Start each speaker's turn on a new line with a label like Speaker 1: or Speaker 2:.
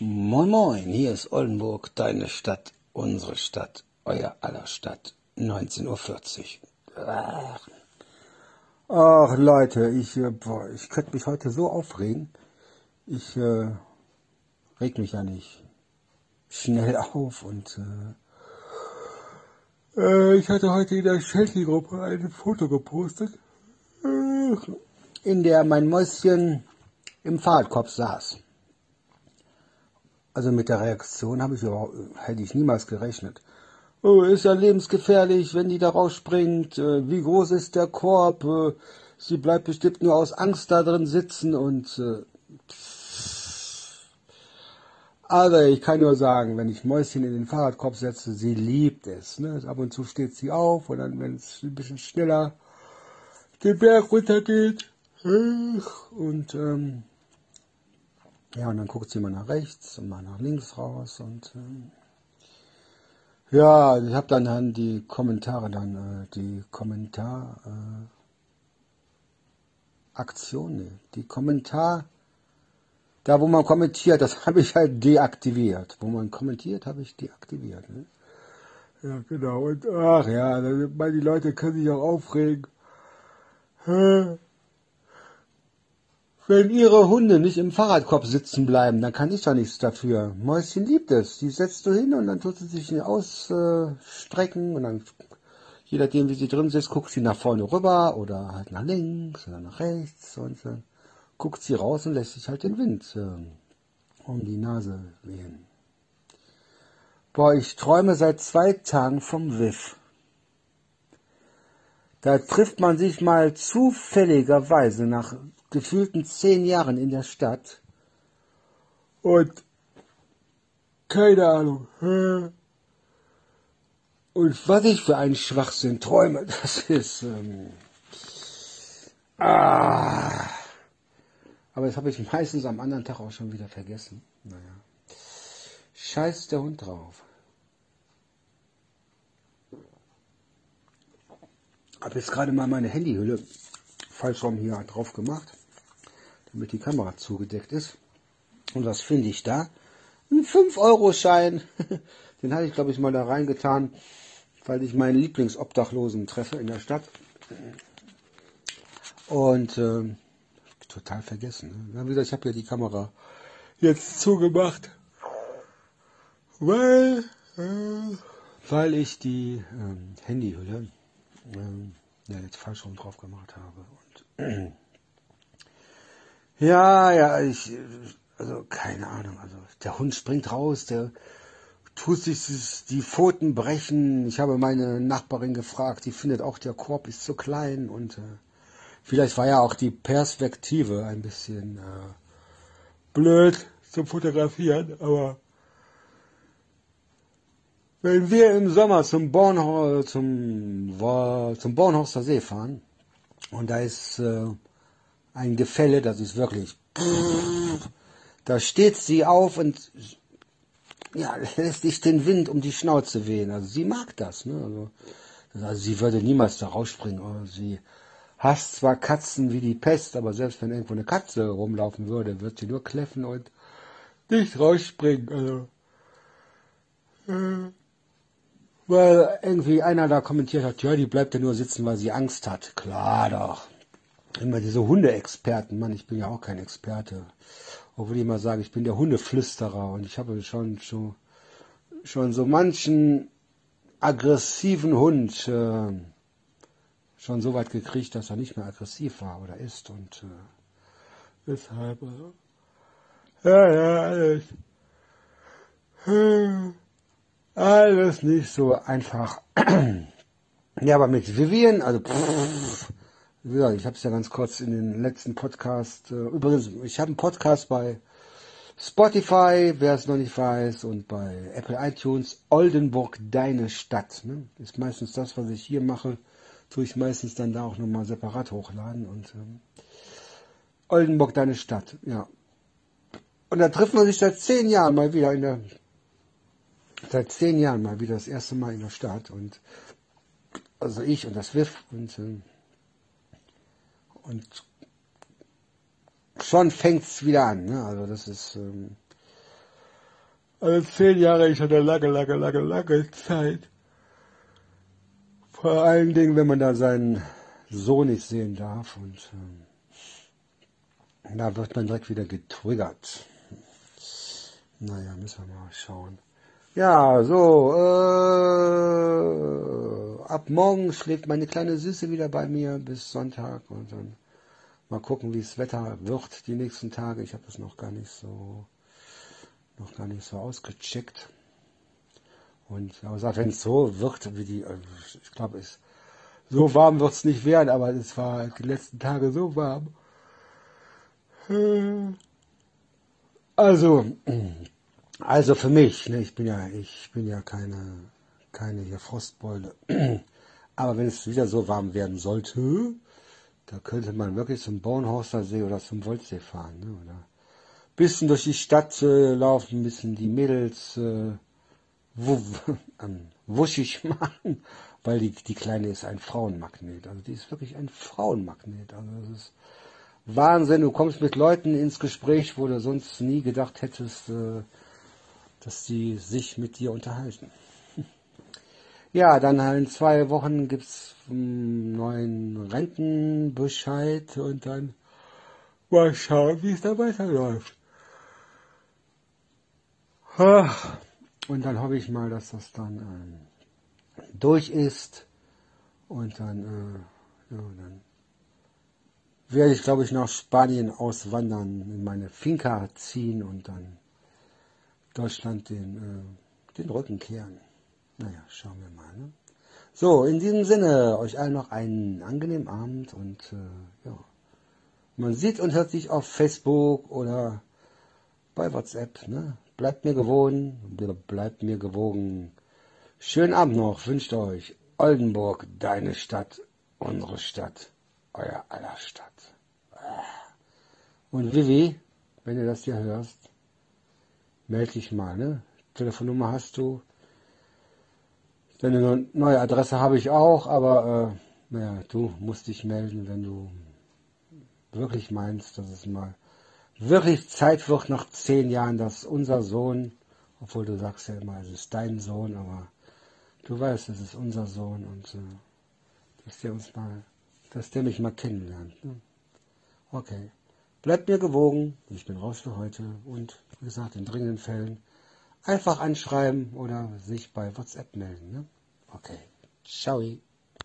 Speaker 1: Moin Moin, hier ist Oldenburg, deine Stadt, unsere Stadt, euer aller Stadt, 19.40 Uhr. Ach. Leute, ich, äh, boah, ich könnte mich heute so aufregen. Ich äh, reg mich ja nicht schnell auf und äh, äh, ich hatte heute in der Shelty-Gruppe ein Foto gepostet, äh, in der mein Mäuschen im Fahrradkorb saß. Also mit der Reaktion habe ich überhaupt, hätte ich niemals gerechnet. Oh, ist ja lebensgefährlich, wenn die da rausspringt. Äh, wie groß ist der Korb? Äh, sie bleibt bestimmt nur aus Angst da drin sitzen und äh, also ich kann nur sagen, wenn ich Mäuschen in den Fahrradkorb setze, sie liebt es. Ne? Ab und zu steht sie auf und dann, wenn es ein bisschen schneller den Berg runtergeht und ähm, ja, und dann guckt sie mal nach rechts und mal nach links raus und ähm, ja, ich habe dann, dann die Kommentare dann, äh, die Kommentar äh, Aktion, nee, die Kommentar, da wo man kommentiert, das habe ich halt deaktiviert. Wo man kommentiert, habe ich deaktiviert. Ne? Ja, genau. Und ach ja, die Leute können sich auch aufregen. Wenn ihre Hunde nicht im Fahrradkorb sitzen bleiben, dann kann ich doch nichts dafür. Mäuschen liebt es. Die setzt du hin und dann tut sie sich ausstrecken und dann, je nachdem wie sie drin sitzt, guckt sie nach vorne rüber oder halt nach links oder nach rechts und dann guckt sie raus und lässt sich halt den Wind äh, um die Nase wehen. Boah, ich träume seit zwei Tagen vom WIF. Da trifft man sich mal zufälligerweise nach gefühlten zehn Jahren in der Stadt und keine Ahnung. Und was ich für einen Schwachsinn träume, das ist. Ähm, ah, aber das habe ich meistens am anderen Tag auch schon wieder vergessen. Naja. Scheiß der Hund drauf. Habe jetzt gerade mal meine Handyhülle falsch rum hier drauf gemacht damit die Kamera zugedeckt ist. Und was finde ich da? Ein 5-Euro-Schein. Den hatte ich, glaube ich, mal da reingetan, weil ich meinen Lieblingsobdachlosen treffe in der Stadt. Und äh, total vergessen. Ne? Wie gesagt, ich habe ja die Kamera jetzt zugemacht, weil, äh, weil ich die ähm, Handyhülle ähm, ja, jetzt falsch rum drauf gemacht habe. Und Ja, ja, ich, also keine Ahnung, also der Hund springt raus, der tut sich die Pfoten brechen. Ich habe meine Nachbarin gefragt, die findet auch, der Korb ist zu klein und äh, vielleicht war ja auch die Perspektive ein bisschen äh, blöd zum Fotografieren, aber wenn wir im Sommer zum Bornhor zum, zum Bornhorster See fahren und da ist äh, ein Gefälle, das ist wirklich. Da steht sie auf und ja, lässt sich den Wind um die Schnauze wehen. Also sie mag das. Ne? Also, also sie würde niemals da rausspringen. Also sie hasst zwar Katzen wie die Pest, aber selbst wenn irgendwo eine Katze rumlaufen würde, wird sie nur kläffen und nicht rausspringen. Also, äh, weil irgendwie einer da kommentiert hat, ja, die bleibt ja nur sitzen, weil sie Angst hat. Klar doch immer diese Hundeexperten, Mann, ich bin ja auch kein Experte. Obwohl ich immer sage, ich bin der Hundeflüsterer und ich habe schon, schon, schon so manchen aggressiven Hund äh, schon so weit gekriegt, dass er nicht mehr aggressiv war oder ist und äh, deshalb, also, ja, ja, alles, alles nicht so einfach. ja, aber mit Vivian, also pff, ja, ich habe es ja ganz kurz in den letzten Podcast. Äh, übrigens, ich habe einen Podcast bei Spotify, wer es noch nicht weiß, und bei Apple iTunes. Oldenburg, deine Stadt. Ne? Ist meistens das, was ich hier mache. Tue ich meistens dann da auch nochmal separat hochladen. Und ähm, Oldenburg, deine Stadt. Ja. Und da trifft man sich seit zehn Jahren mal wieder in der. Seit zehn Jahren mal wieder das erste Mal in der Stadt. Und also ich und das WIF und. Ähm, und schon fängt es wieder an. Ne? Also das ist, ähm, Also zehn Jahre ist eine lange, lange, lange, lange Zeit. Vor allen Dingen, wenn man da seinen Sohn nicht sehen darf und ähm, da wird man direkt wieder getriggert. Naja, müssen wir mal schauen. Ja, so, äh, ab morgen schläft meine kleine Süße wieder bei mir bis Sonntag und dann mal gucken, wie das Wetter wird die nächsten Tage. Ich habe das noch gar nicht so, noch gar nicht so ausgecheckt. Und aber wenn es so wird, wie die, also ich glaube, es so warm wird es nicht werden, aber es war die letzten Tage so warm. Also, also für mich, ne, ich bin ja, ich bin ja keine, keine hier Frostbeule. Aber wenn es wieder so warm werden sollte, da könnte man wirklich zum Bornhorster See oder zum Wolfsee fahren, ne, oder bisschen durch die Stadt äh, laufen, ein bisschen die Mädels äh, ähm, wuschig machen, weil die, die Kleine ist ein Frauenmagnet. Also die ist wirklich ein Frauenmagnet. Also das ist Wahnsinn. Du kommst mit Leuten ins Gespräch, wo du sonst nie gedacht hättest, äh, dass die sich mit dir unterhalten. Ja, dann in zwei Wochen gibt's einen neuen Rentenbescheid und dann mal schauen, wie es da weiterläuft. Und dann hoffe ich mal, dass das dann ähm, durch ist und dann, äh, ja, dann werde ich, glaube ich, nach Spanien auswandern, in meine Finca ziehen und dann Deutschland den, äh, den Rücken kehren. Naja, schauen wir mal. Ne? So, in diesem Sinne, euch allen noch einen angenehmen Abend und äh, ja. Man sieht und hört sich auf Facebook oder bei WhatsApp. Ne? Bleibt mir gewogen, bleibt mir gewogen. Schönen Abend noch, wünscht euch Oldenburg, deine Stadt, unsere Stadt, euer aller Stadt. Und Vivi, wenn du das hier hörst, melde dich mal, ne? Telefonnummer hast du. Deine neue Adresse habe ich auch, aber äh, naja, du musst dich melden, wenn du wirklich meinst, dass es mal wirklich Zeit wird nach zehn Jahren, dass unser Sohn, obwohl du sagst ja immer, es ist dein Sohn, aber du weißt, es ist unser Sohn und äh, dass der uns mal, dass der mich mal kennenlernt. Ne? Okay. Bleibt mir gewogen, ich bin raus für heute und wie gesagt, in dringenden Fällen einfach anschreiben oder sich bei WhatsApp melden. Ne? Okay, ciao.